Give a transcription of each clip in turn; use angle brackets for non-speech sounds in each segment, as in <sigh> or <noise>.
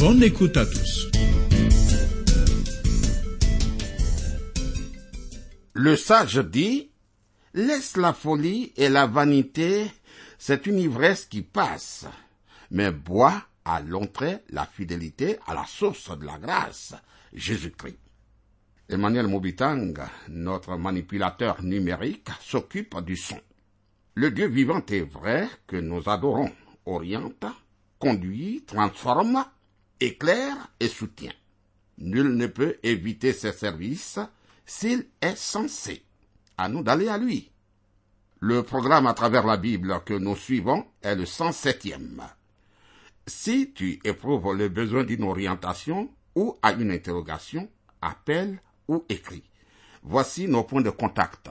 Bonne écoute à tous. Le sage dit, laisse la folie et la vanité, c'est une ivresse qui passe, mais bois à l'entrée la fidélité à la source de la grâce, Jésus-Christ. Emmanuel Mobitang, notre manipulateur numérique, s'occupe du son. Le Dieu vivant et vrai que nous adorons oriente, conduit, transforme, éclaire et soutient. Nul ne peut éviter ses services s'il est censé. À nous d'aller à lui. Le programme à travers la Bible que nous suivons est le 107e. Si tu éprouves le besoin d'une orientation ou à une interrogation, appelle ou écrit. Voici nos points de contact.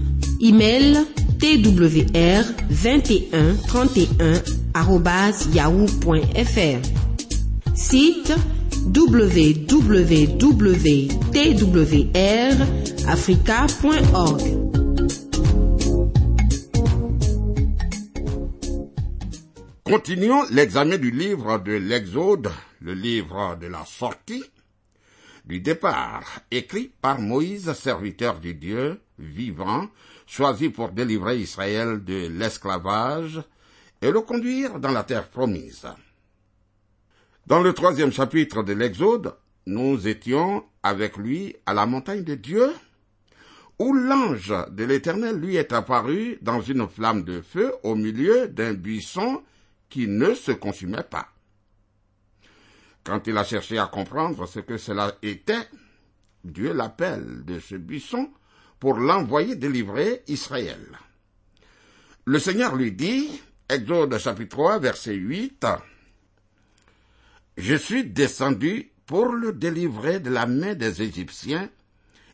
Email twr 21 31 yahoo.fr. Site www.twrafrica.org. Continuons l'examen du livre de l'Exode, le livre de la sortie, du départ, écrit par Moïse, serviteur du Dieu vivant, choisi pour délivrer Israël de l'esclavage et le conduire dans la terre promise. Dans le troisième chapitre de l'Exode, nous étions avec lui à la montagne de Dieu, où l'ange de l'Éternel lui est apparu dans une flamme de feu au milieu d'un buisson qui ne se consumait pas. Quand il a cherché à comprendre ce que cela était, Dieu l'appelle de ce buisson pour l'envoyer délivrer Israël. Le Seigneur lui dit, Exode chapitre 3, verset 8, Je suis descendu pour le délivrer de la main des Égyptiens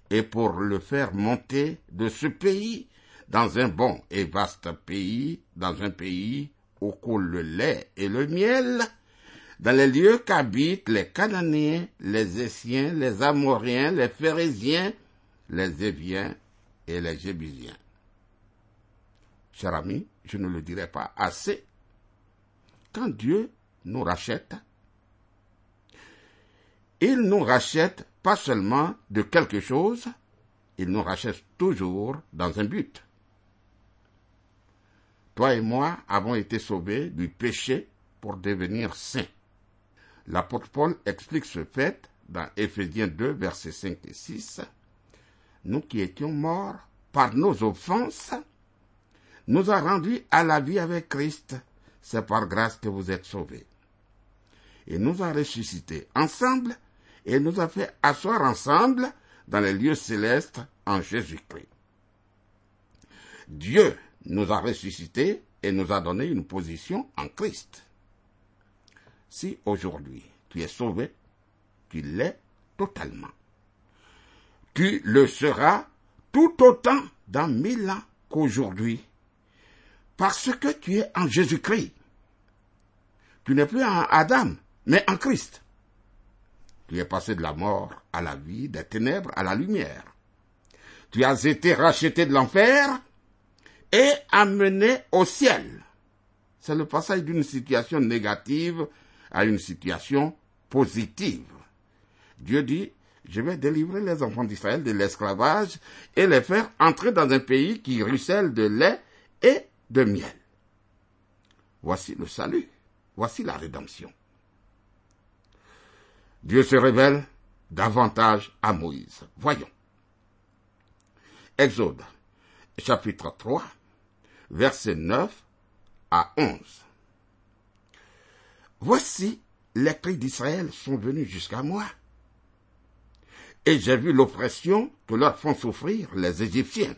et pour le faire monter de ce pays dans un bon et vaste pays, dans un pays où coule le lait et le miel, dans les lieux qu'habitent les Cananéens, les Essiens, les Amoriens, les Phérésiens, les Éviens et les Jébusiens. Cher ami, je ne le dirai pas assez. Quand Dieu nous rachète, il nous rachète pas seulement de quelque chose, il nous rachète toujours dans un but. Toi et moi avons été sauvés du péché pour devenir saints. L'apôtre Paul explique ce fait dans Éphésiens 2, versets 5 et 6. Nous qui étions morts par nos offenses, nous a rendus à la vie avec Christ. C'est par grâce que vous êtes sauvés. Et nous a ressuscités ensemble et nous a fait asseoir ensemble dans les lieux célestes en Jésus-Christ. Dieu nous a ressuscités et nous a donné une position en Christ. Si aujourd'hui tu es sauvé, tu l'es totalement. Tu le seras tout autant dans mille ans qu'aujourd'hui, parce que tu es en Jésus-Christ. Tu n'es plus en Adam, mais en Christ. Tu es passé de la mort à la vie, des ténèbres à la lumière. Tu as été racheté de l'enfer et amené au ciel. C'est le passage d'une situation négative à une situation positive. Dieu dit, je vais délivrer les enfants d'Israël de l'esclavage et les faire entrer dans un pays qui ruisselle de lait et de miel. Voici le salut, voici la rédemption. Dieu se révèle davantage à Moïse. Voyons. Exode, chapitre 3, versets 9 à 11. Voici les cris d'Israël sont venus jusqu'à moi. Et j'ai vu l'oppression que leur font souffrir les Égyptiens.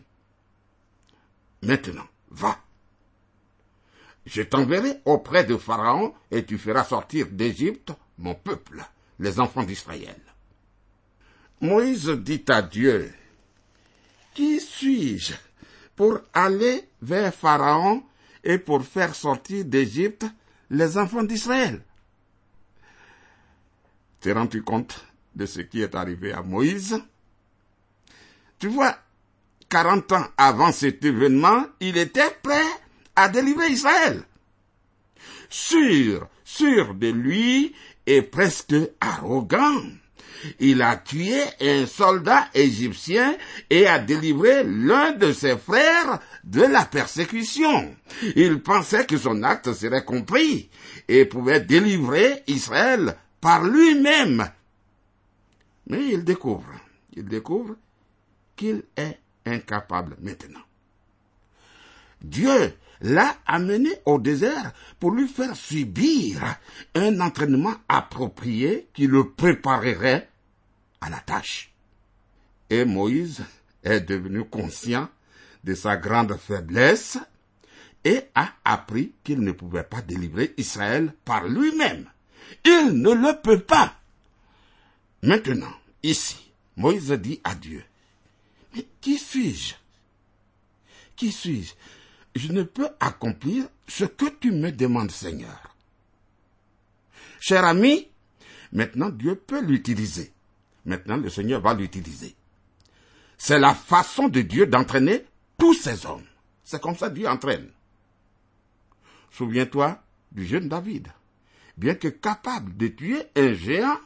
Maintenant, va. Je t'enverrai auprès de Pharaon et tu feras sortir d'Égypte mon peuple, les enfants d'Israël. Moïse dit à Dieu, Qui suis-je pour aller vers Pharaon et pour faire sortir d'Égypte les enfants d'Israël? Te rends-tu compte? De ce qui est arrivé à Moïse Tu vois, 40 ans avant cet événement, il était prêt à délivrer Israël. Sûr, sûr de lui et presque arrogant. Il a tué un soldat égyptien et a délivré l'un de ses frères de la persécution. Il pensait que son acte serait compris et pouvait délivrer Israël par lui-même. Mais il découvre, il découvre qu'il est incapable maintenant. Dieu l'a amené au désert pour lui faire subir un entraînement approprié qui le préparerait à la tâche. Et Moïse est devenu conscient de sa grande faiblesse et a appris qu'il ne pouvait pas délivrer Israël par lui-même. Il ne le peut pas. Maintenant, ici, Moïse dit à Dieu, mais qui suis-je? Qui suis-je? Je ne peux accomplir ce que tu me demandes, Seigneur. Cher ami, maintenant Dieu peut l'utiliser. Maintenant le Seigneur va l'utiliser. C'est la façon de Dieu d'entraîner tous ces hommes. C'est comme ça Dieu entraîne. Souviens-toi du jeune David bien que capable de tuer un géant,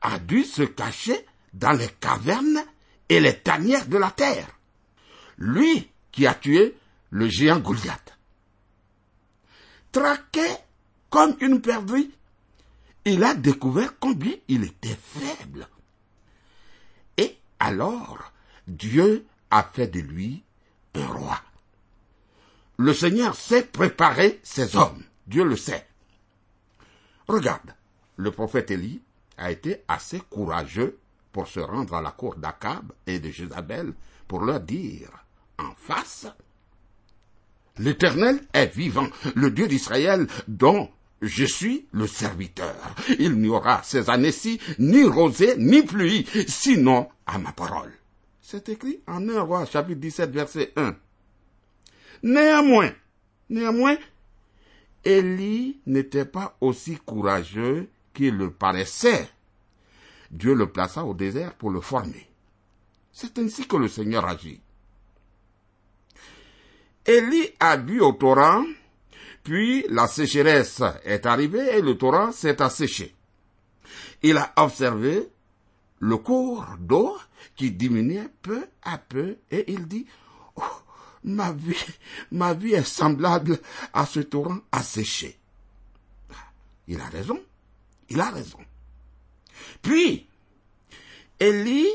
a dû se cacher dans les cavernes et les tanières de la terre. Lui qui a tué le géant Goliath. Traqué comme une perdrix, il a découvert combien il était faible. Et alors, Dieu a fait de lui un roi. Le Seigneur sait préparer ses hommes. Dieu le sait. Regarde, le prophète Élie a été assez courageux pour se rendre à la cour d'Akab et de Jézabel pour leur dire en face L'Éternel est vivant, le Dieu d'Israël dont je suis le serviteur. Il n'y aura ces années-ci ni rosée ni pluie, sinon à ma parole. C'est écrit en 1 roi chapitre 17 verset 1. Néanmoins, néanmoins, Élie n'était pas aussi courageux qu'il le paraissait. Dieu le plaça au désert pour le former. C'est ainsi que le Seigneur agit. Élie a bu au torrent, puis la sécheresse est arrivée et le torrent s'est asséché. Il a observé le cours d'eau qui diminuait peu à peu et il dit, oh, ma vie, ma vie est semblable à ce torrent asséché. Il a raison. Il a raison. Puis, Élie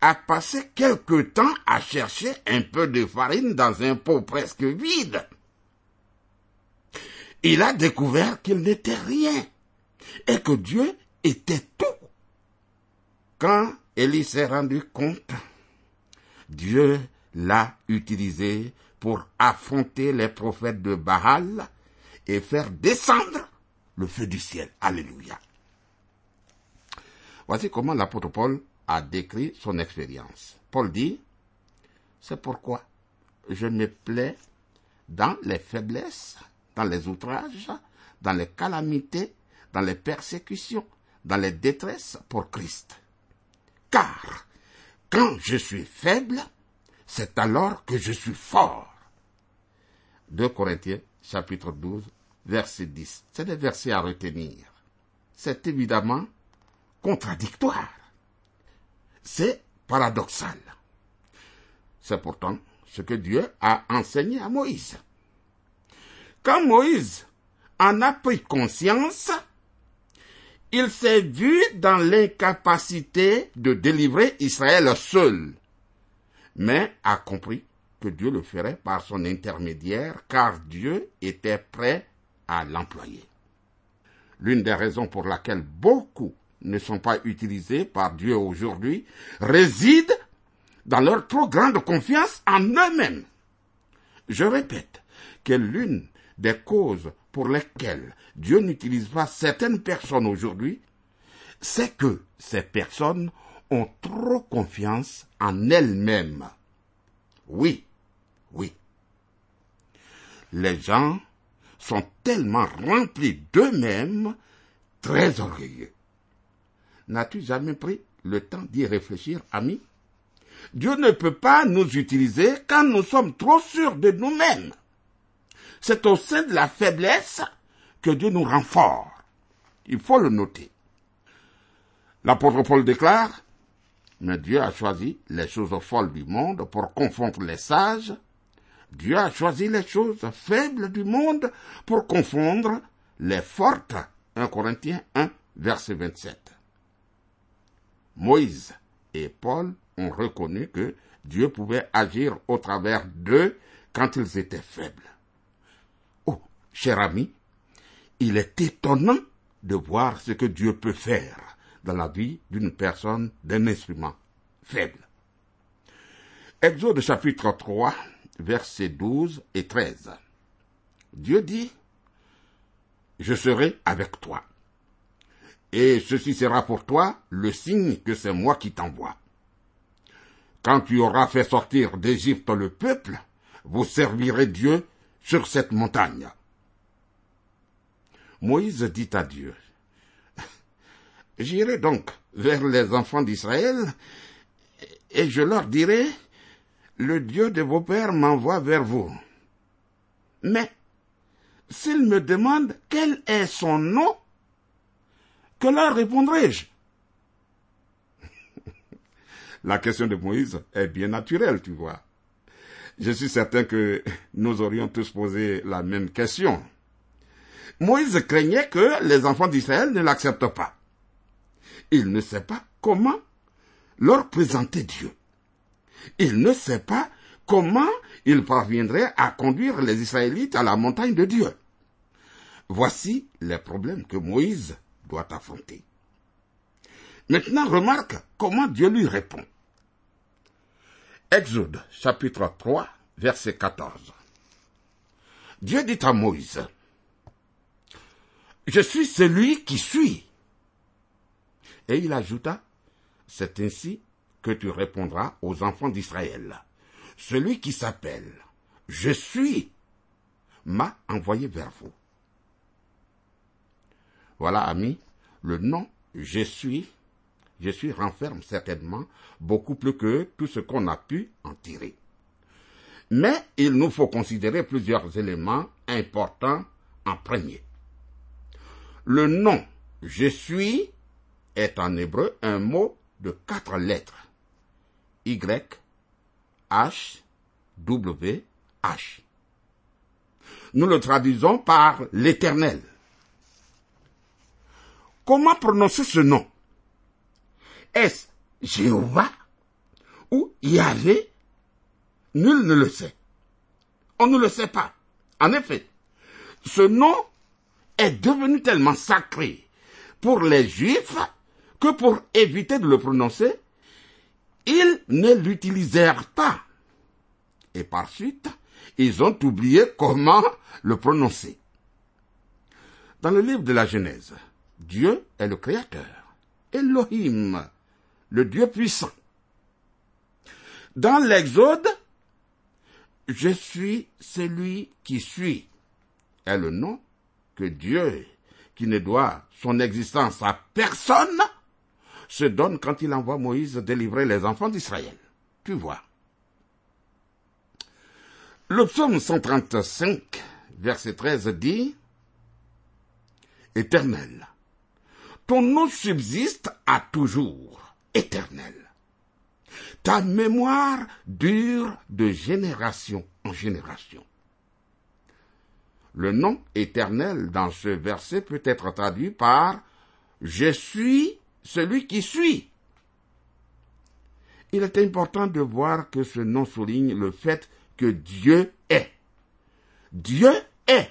a passé quelque temps à chercher un peu de farine dans un pot presque vide. Il a découvert qu'il n'était rien et que Dieu était tout. Quand Élie s'est rendu compte, Dieu l'a utilisé pour affronter les prophètes de Baal et faire descendre le feu du ciel. Alléluia. Voici comment l'apôtre Paul a décrit son expérience. Paul dit, c'est pourquoi je me plais dans les faiblesses, dans les outrages, dans les calamités, dans les persécutions, dans les détresses pour Christ. Car quand je suis faible, c'est alors que je suis fort. 2 Corinthiens chapitre 12 verset 10. C'est des versets à retenir. C'est évidemment contradictoire. C'est paradoxal. C'est pourtant ce que Dieu a enseigné à Moïse. Quand Moïse en a pris conscience, il s'est vu dans l'incapacité de délivrer Israël seul, mais a compris que Dieu le ferait par son intermédiaire, car Dieu était prêt à l'employer. L'une des raisons pour laquelle beaucoup ne sont pas utilisés par Dieu aujourd'hui réside dans leur trop grande confiance en eux-mêmes. Je répète que l'une des causes pour lesquelles Dieu n'utilise pas certaines personnes aujourd'hui, c'est que ces personnes ont trop confiance en elles-mêmes. Oui, oui. Les gens sont tellement remplis d'eux-mêmes, très orgueilleux. N'as-tu jamais pris le temps d'y réfléchir, ami? Dieu ne peut pas nous utiliser quand nous sommes trop sûrs de nous-mêmes. C'est au sein de la faiblesse que Dieu nous rend. Il faut le noter. L'apôtre Paul déclare, mais Dieu a choisi les choses folles du monde pour confondre les sages. Dieu a choisi les choses faibles du monde pour confondre les fortes. 1 Corinthiens 1, verset 27. Moïse et Paul ont reconnu que Dieu pouvait agir au travers d'eux quand ils étaient faibles. Oh, cher ami, il est étonnant de voir ce que Dieu peut faire dans la vie d'une personne, d'un instrument faible. Exode chapitre 3, versets 12 et 13. Dieu dit, Je serai avec toi. Et ceci sera pour toi le signe que c'est moi qui t'envoie. Quand tu auras fait sortir d'Égypte le peuple, vous servirez Dieu sur cette montagne. Moïse dit à Dieu, J'irai donc vers les enfants d'Israël et je leur dirai, Le Dieu de vos pères m'envoie vers vous. Mais s'ils me demandent quel est son nom, que leur répondrai-je <laughs> La question de Moïse est bien naturelle, tu vois. Je suis certain que nous aurions tous posé la même question. Moïse craignait que les enfants d'Israël ne l'acceptent pas. Il ne sait pas comment leur présenter Dieu. Il ne sait pas comment il parviendrait à conduire les Israélites à la montagne de Dieu. Voici les problèmes que Moïse doit affronter. Maintenant, remarque comment Dieu lui répond. Exode chapitre 3, verset 14. Dieu dit à Moïse, Je suis celui qui suis. Et il ajouta, C'est ainsi que tu répondras aux enfants d'Israël. Celui qui s'appelle Je suis m'a envoyé vers vous. Voilà, amis, le nom Je suis, je suis renferme certainement beaucoup plus que tout ce qu'on a pu en tirer. Mais il nous faut considérer plusieurs éléments importants en premier. Le nom Je suis est en hébreu un mot de quatre lettres. Y, H, W, H. Nous le traduisons par l'éternel. Comment prononcer ce nom? Est-ce Jéhovah ou Yahvé? Nul ne le sait. On ne le sait pas. En effet, ce nom est devenu tellement sacré pour les Juifs que pour éviter de le prononcer, ils ne l'utilisèrent pas. Et par suite, ils ont oublié comment le prononcer. Dans le livre de la Genèse, Dieu est le Créateur. Elohim, le Dieu puissant. Dans l'Exode, je suis celui qui suis est le nom que Dieu, qui ne doit son existence à personne, se donne quand il envoie Moïse délivrer les enfants d'Israël. Tu vois. Le psaume 135, verset 13 dit, Éternel, ton nom subsiste à toujours, éternel. Ta mémoire dure de génération en génération. Le nom éternel dans ce verset peut être traduit par Je suis celui qui suis. Il est important de voir que ce nom souligne le fait que Dieu est. Dieu est.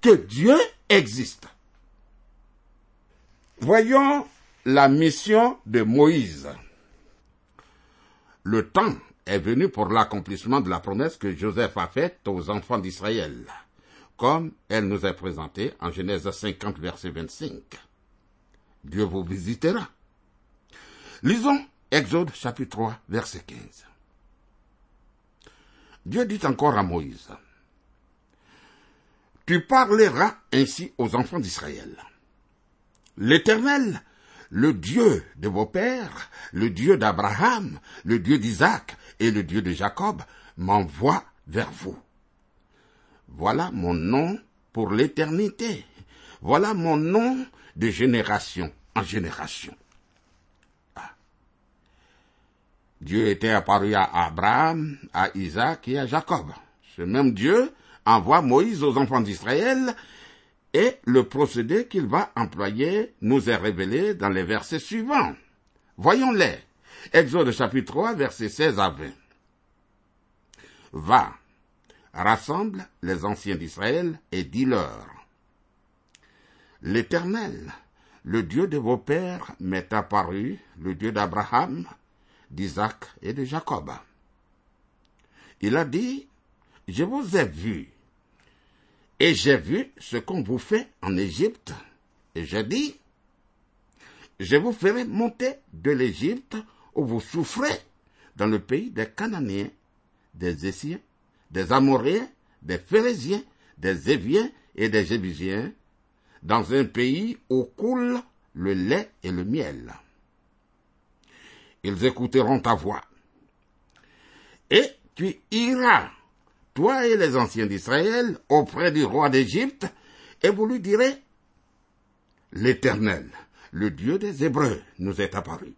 Que Dieu existe. Voyons la mission de Moïse. Le temps est venu pour l'accomplissement de la promesse que Joseph a faite aux enfants d'Israël, comme elle nous est présentée en Genèse 50, verset 25. Dieu vous visitera. Lisons Exode chapitre 3, verset 15. Dieu dit encore à Moïse, Tu parleras ainsi aux enfants d'Israël. L'Éternel, le Dieu de vos pères, le Dieu d'Abraham, le Dieu d'Isaac et le Dieu de Jacob, m'envoie vers vous. Voilà mon nom pour l'éternité. Voilà mon nom de génération en génération. Ah. Dieu était apparu à Abraham, à Isaac et à Jacob. Ce même Dieu envoie Moïse aux enfants d'Israël et le procédé qu'il va employer nous est révélé dans les versets suivants. Voyons-les. Exode chapitre 3, versets 16 à 20. Va, rassemble les anciens d'Israël et dis-leur. L'Éternel, le Dieu de vos pères, m'est apparu, le Dieu d'Abraham, d'Isaac et de Jacob. Il a dit, je vous ai vu et j'ai vu ce qu'on vous fait en Égypte. Et j'ai dit, je vous ferai monter de l'Égypte où vous souffrez dans le pays des Cananéens, des Essiens, des Amoréens, des Phérésiens, des Éviens et des Jébusiens, dans un pays où coule le lait et le miel. Ils écouteront ta voix. Et tu iras toi et les anciens d'Israël, auprès du roi d'Égypte, et vous lui direz, L'Éternel, le Dieu des Hébreux, nous est apparu.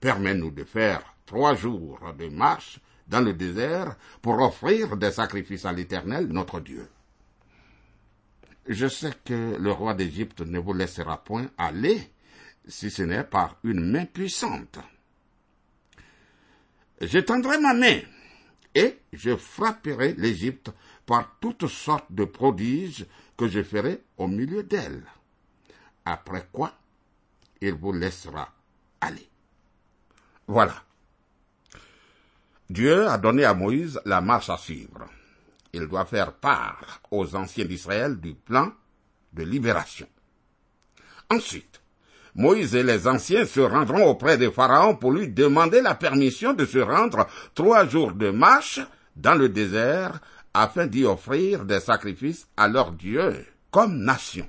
Permets-nous de faire trois jours de marche dans le désert pour offrir des sacrifices à l'Éternel, notre Dieu. Je sais que le roi d'Égypte ne vous laissera point aller si ce n'est par une main puissante. J'étendrai ma main et je frapperai l'Égypte par toutes sortes de prodiges que je ferai au milieu d'elle. Après quoi, il vous laissera aller. Voilà. Dieu a donné à Moïse la marche à suivre. Il doit faire part aux anciens d'Israël du plan de libération. Ensuite, Moïse et les anciens se rendront auprès de Pharaon pour lui demander la permission de se rendre trois jours de marche dans le désert afin d'y offrir des sacrifices à leur Dieu comme nation.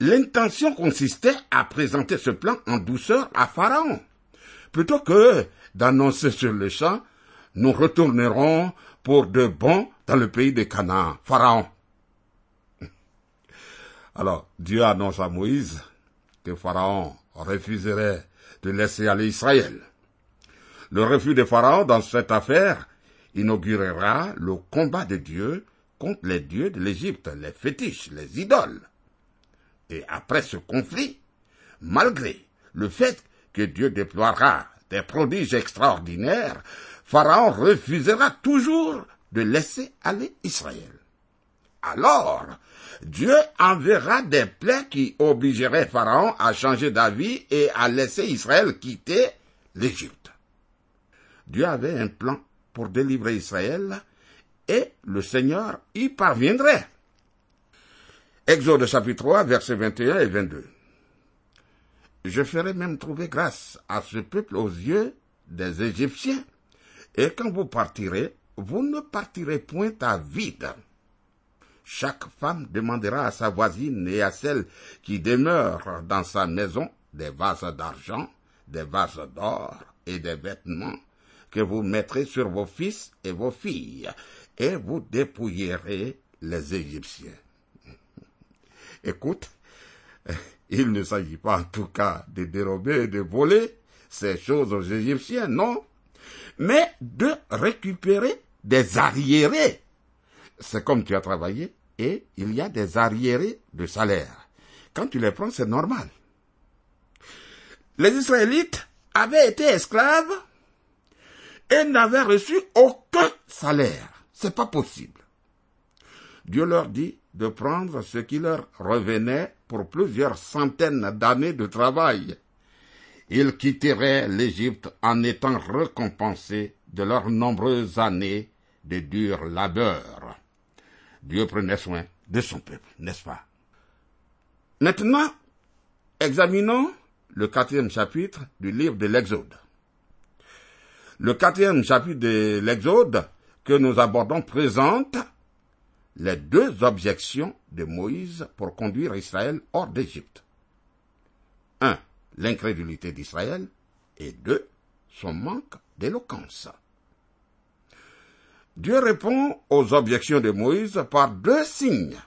L'intention consistait à présenter ce plan en douceur à Pharaon. Plutôt que d'annoncer sur le champ, nous retournerons pour de bon dans le pays de Canaan. Pharaon. Alors, Dieu annonce à Moïse que Pharaon refuserait de laisser aller Israël. Le refus de Pharaon dans cette affaire inaugurera le combat de Dieu contre les dieux de l'Égypte, les fétiches, les idoles. Et après ce conflit, malgré le fait que Dieu déploiera des prodiges extraordinaires, Pharaon refusera toujours de laisser aller Israël. Alors, Dieu enverra des plaies qui obligeraient Pharaon à changer d'avis et à laisser Israël quitter l'Égypte. Dieu avait un plan pour délivrer Israël et le Seigneur y parviendrait. Exode chapitre 3, versets 21 et 22. Je ferai même trouver grâce à ce peuple aux yeux des Égyptiens, et quand vous partirez, vous ne partirez point à vide chaque femme demandera à sa voisine et à celle qui demeure dans sa maison des vases d'argent, des vases d'or et des vêtements que vous mettrez sur vos fils et vos filles, et vous dépouillerez les Égyptiens. <laughs> Écoute, <laughs> il ne s'agit pas en tout cas de dérober et de voler ces choses aux Égyptiens, non, mais de récupérer des arriérés. C'est comme tu as travaillé et il y a des arriérés de salaire. Quand tu les prends, c'est normal. Les Israélites avaient été esclaves et n'avaient reçu aucun salaire. C'est pas possible. Dieu leur dit de prendre ce qui leur revenait pour plusieurs centaines d'années de travail. Ils quitteraient l'Égypte en étant récompensés de leurs nombreuses années de dur labeur. Dieu prenait soin de son peuple, n'est-ce pas? Maintenant, examinons le quatrième chapitre du livre de l'Exode. Le quatrième chapitre de l'Exode que nous abordons présente les deux objections de Moïse pour conduire Israël hors d'Égypte. Un, l'incrédulité d'Israël et deux, son manque d'éloquence. Dieu répond aux objections de Moïse par deux signes.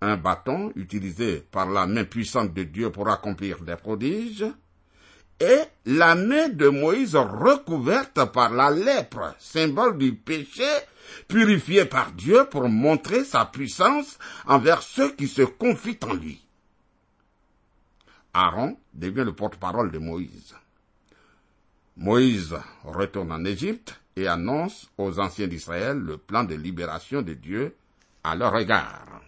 Un bâton utilisé par la main puissante de Dieu pour accomplir des prodiges et la main de Moïse recouverte par la lèpre, symbole du péché purifié par Dieu pour montrer sa puissance envers ceux qui se confient en lui. Aaron devient le porte-parole de Moïse. Moïse retourne en Égypte et annonce aux anciens d'Israël le plan de libération de Dieu à leur égard.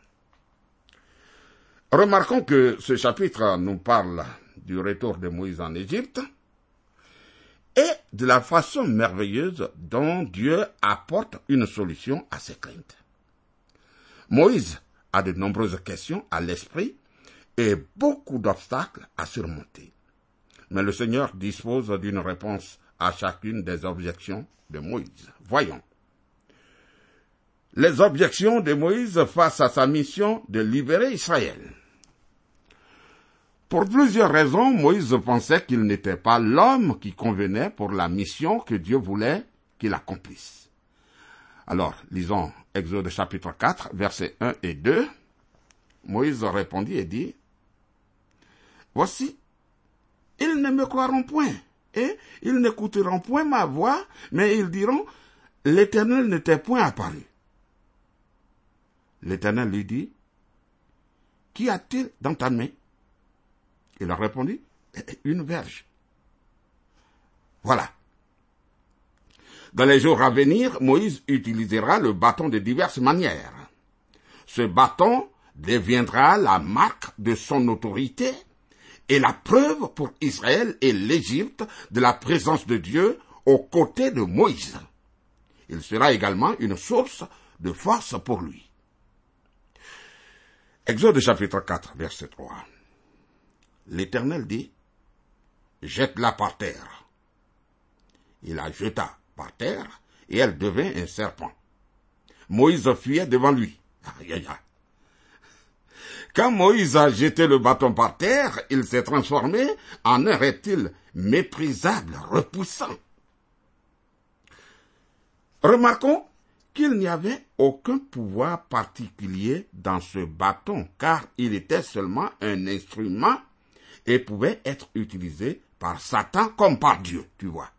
Remarquons que ce chapitre nous parle du retour de Moïse en Égypte et de la façon merveilleuse dont Dieu apporte une solution à ses craintes. Moïse a de nombreuses questions à l'esprit et beaucoup d'obstacles à surmonter. Mais le Seigneur dispose d'une réponse à chacune des objections de Moïse. Voyons. Les objections de Moïse face à sa mission de libérer Israël. Pour plusieurs raisons, Moïse pensait qu'il n'était pas l'homme qui convenait pour la mission que Dieu voulait qu'il accomplisse. Alors, lisons Exode chapitre 4, versets 1 et 2. Moïse répondit et dit, Voici, ils ne me croiront point, et ils n'écouteront point ma voix, mais ils diront, L'Éternel n'était point apparu. L'Éternel lui dit, Qu'y a-t-il dans ta main? Il a répondu, Une verge. Voilà. Dans les jours à venir, Moïse utilisera le bâton de diverses manières. Ce bâton deviendra la marque de son autorité et la preuve pour Israël et l'Égypte de la présence de Dieu aux côtés de Moïse. Il sera également une source de force pour lui. Exode chapitre 4, verset 3. L'Éternel dit, jette-la par terre. Il la jeta par terre et elle devint un serpent. Moïse fuyait devant lui. Quand Moïse a jeté le bâton par terre, il s'est transformé en un reptile méprisable, repoussant. Remarquons qu'il n'y avait aucun pouvoir particulier dans ce bâton, car il était seulement un instrument et pouvait être utilisé par Satan comme par Dieu, tu vois.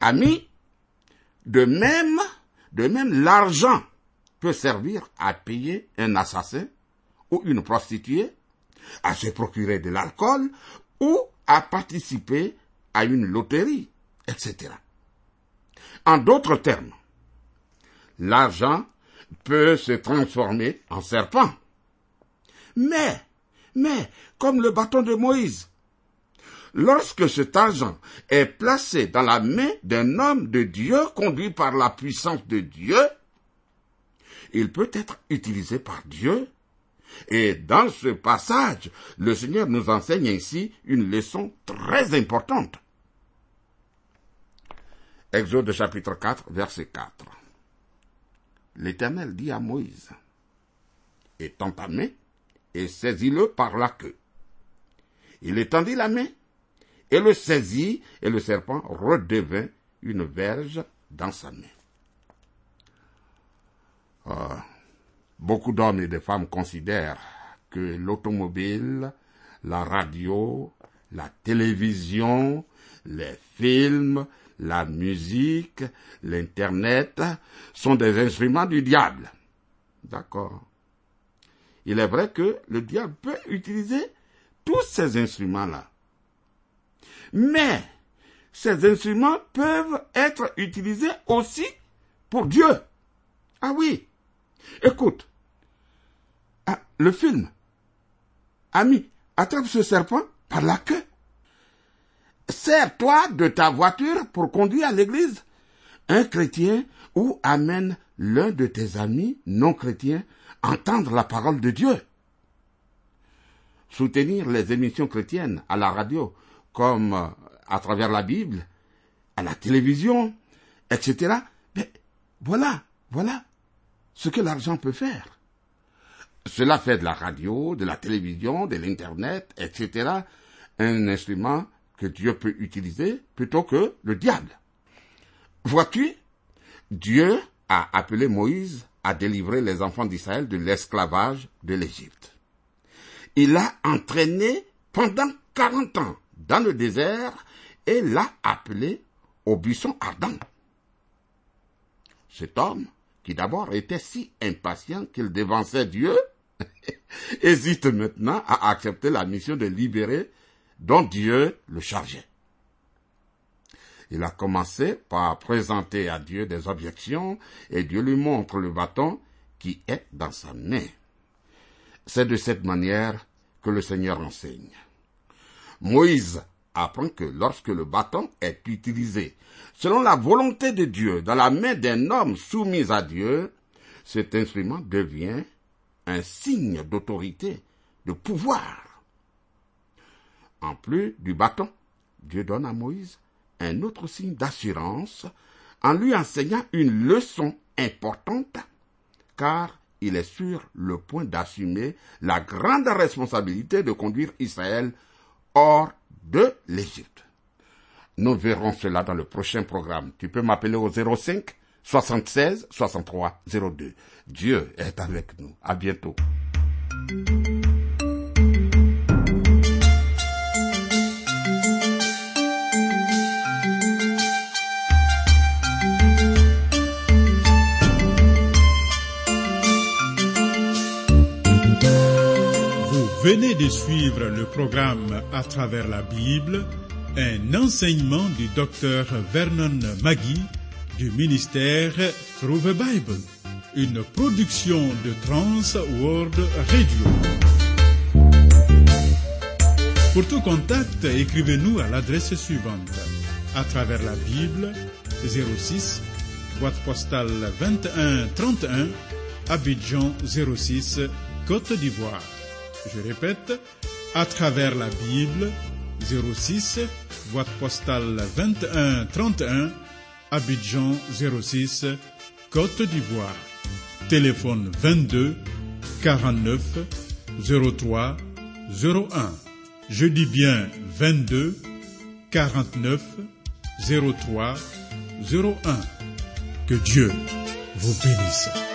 Ami, de même, de même l'argent peut servir à payer un assassin ou une prostituée, à se procurer de l'alcool ou à participer à une loterie, etc. En d'autres termes, l'argent peut se transformer en serpent. Mais, mais, comme le bâton de Moïse, lorsque cet argent est placé dans la main d'un homme de Dieu conduit par la puissance de Dieu, il peut être utilisé par Dieu. Et dans ce passage, le Seigneur nous enseigne ainsi une leçon très importante. Exode chapitre 4, verset 4. L'Éternel dit à Moïse, Étends ta main et saisis-le par la queue. Il étendit la main et le saisit, et le serpent redevint une verge dans sa main. Ah, beaucoup d'hommes et de femmes considèrent que l'automobile, la radio, la télévision, les films, la musique, l'Internet sont des instruments du diable. D'accord. Il est vrai que le diable peut utiliser tous ces instruments-là. Mais ces instruments peuvent être utilisés aussi pour Dieu. Ah oui. Écoute. Ah, le film. Ami, attrape ce serpent par la queue. Sers-toi de ta voiture pour conduire à l'église un chrétien ou amène l'un de tes amis non chrétiens entendre la parole de Dieu. Soutenir les émissions chrétiennes à la radio, comme euh, à travers la Bible, à la télévision, etc. Mais voilà, voilà ce que l'argent peut faire. Cela fait de la radio, de la télévision, de l'Internet, etc. un instrument que Dieu peut utiliser plutôt que le diable. Vois-tu, Dieu a appelé Moïse à délivrer les enfants d'Israël de l'esclavage de l'Égypte. Il l'a entraîné pendant quarante ans dans le désert et l'a appelé au buisson ardent. Cet homme, qui d'abord était si impatient qu'il dévançait Dieu, <laughs> hésite maintenant à accepter la mission de libérer dont Dieu le chargeait. Il a commencé par présenter à Dieu des objections et Dieu lui montre le bâton qui est dans sa main. C'est de cette manière que le Seigneur enseigne. Moïse apprend que lorsque le bâton est utilisé selon la volonté de Dieu dans la main d'un homme soumis à Dieu, cet instrument devient un signe d'autorité, de pouvoir. En plus du bâton, Dieu donne à Moïse un autre signe d'assurance en lui enseignant une leçon importante, car il est sur le point d'assumer la grande responsabilité de conduire Israël hors de l'Égypte. Nous verrons cela dans le prochain programme. Tu peux m'appeler au 05 76 63 02. Dieu est avec nous. À bientôt. Vous venez de suivre le programme À travers la Bible, un enseignement du docteur Vernon Magui du ministère Through the Bible, une production de Trans World Radio. Pour tout contact, écrivez-nous à l'adresse suivante. À travers la Bible, 06, boîte postale 21 31, Abidjan 06, Côte d'Ivoire. Je répète, à travers la Bible, 06, boîte postale 21 31, Abidjan 06, Côte d'Ivoire. Téléphone 22 49 03 01. Je dis bien 22 49 03 01. Que Dieu vous bénisse.